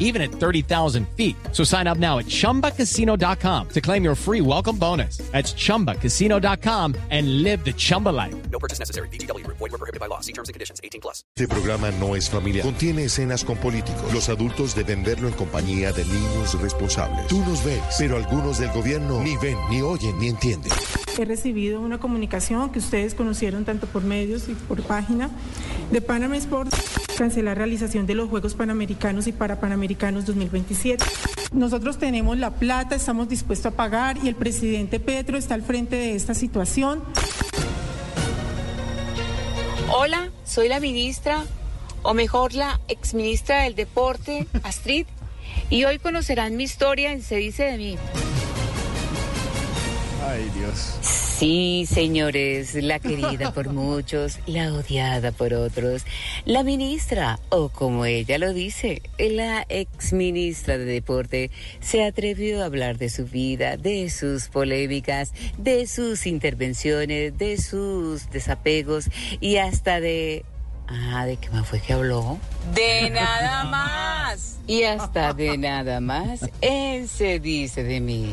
even at 30,000 feet. So sign up now at chumbacasino.com to claim your free welcome bonus. That's chumbacasino.com and live the Chumba life. No purchase necessary. BGW. Void were prohibited by law. See terms and conditions. 18 plus. Este programa no es familiar. Contiene escenas con políticos. Los adultos deben verlo en compañía de niños responsables. Tú nos ves, pero algunos del gobierno ni ven, ni oyen, ni entienden. He recibido una comunicación que ustedes conocieron tanto por medios y por página de Panama Sports cancelar realización de los Juegos Panamericanos y para Panamericanos 2027. Nosotros tenemos la plata, estamos dispuestos a pagar y el presidente Petro está al frente de esta situación. Hola, soy la ministra, o mejor la exministra del Deporte, Astrid, y hoy conocerán mi historia en Se dice de mí. Ay, Dios. Sí, señores, la querida por muchos, la odiada por otros, la ministra, o como ella lo dice, la exministra de Deporte, se atrevió a hablar de su vida, de sus polémicas, de sus intervenciones, de sus desapegos y hasta de... Ah, ¿de qué más fue que habló? De nada más. Y hasta de nada más, él se dice de mí.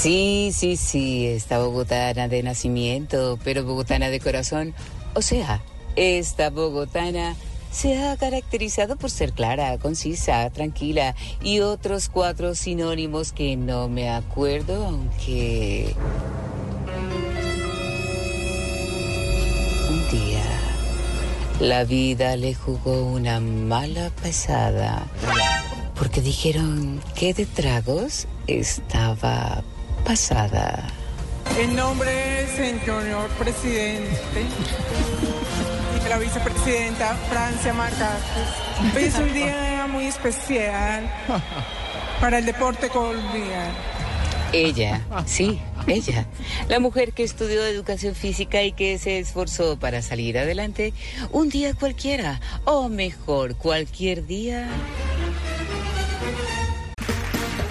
Sí, sí, sí, esta bogotana de nacimiento, pero bogotana de corazón. O sea, esta bogotana se ha caracterizado por ser clara, concisa, tranquila y otros cuatro sinónimos que no me acuerdo, aunque... Un día, la vida le jugó una mala pasada, porque dijeron que de tragos estaba pasada. En nombre del señor presidente y de la vicepresidenta Francia Marcakis, hoy es un día muy especial para el deporte colombiano. Ella, sí, ella, la mujer que estudió educación física y que se esforzó para salir adelante un día cualquiera, o mejor, cualquier día.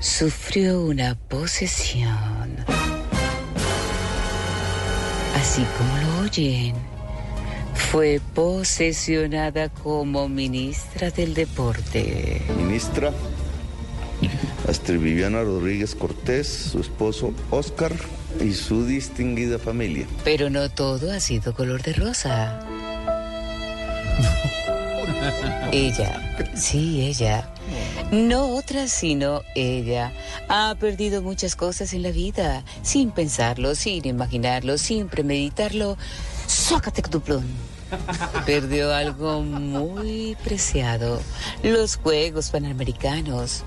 Sufrió una posesión. Así como lo oyen. Fue posesionada como ministra del deporte. ministra Astrid Viviana Rodríguez Cortés, su esposo Oscar y su distinguida familia. Pero no todo ha sido color de rosa. Ella, sí, ella. No otra, sino ella. Ha perdido muchas cosas en la vida, sin pensarlo, sin imaginarlo, sin premeditarlo. Sócate tu plum. Perdió algo muy preciado, los Juegos Panamericanos.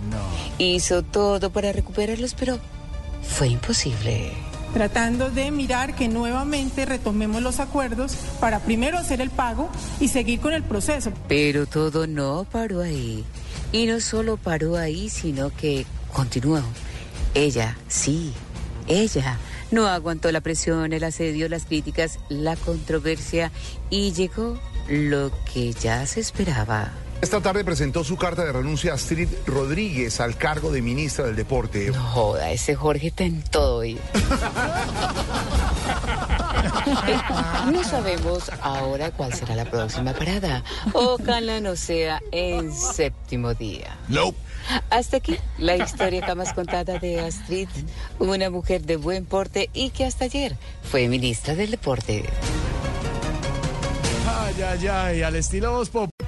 Hizo todo para recuperarlos, pero fue imposible. Tratando de mirar que nuevamente retomemos los acuerdos para primero hacer el pago y seguir con el proceso. Pero todo no paró ahí. Y no solo paró ahí, sino que continuó. Ella, sí, ella no aguantó la presión, el asedio, las críticas, la controversia y llegó lo que ya se esperaba. Esta tarde presentó su carta de renuncia a Astrid Rodríguez al cargo de ministra del Deporte. No joda, ese Jorge está en todo hoy. No sabemos ahora cuál será la próxima parada. Ojalá no sea en séptimo día. Nope. Hasta aquí la historia jamás contada de Astrid, una mujer de buen porte y que hasta ayer fue ministra del deporte. Ay, ay, ay, al estilo Voz Pop.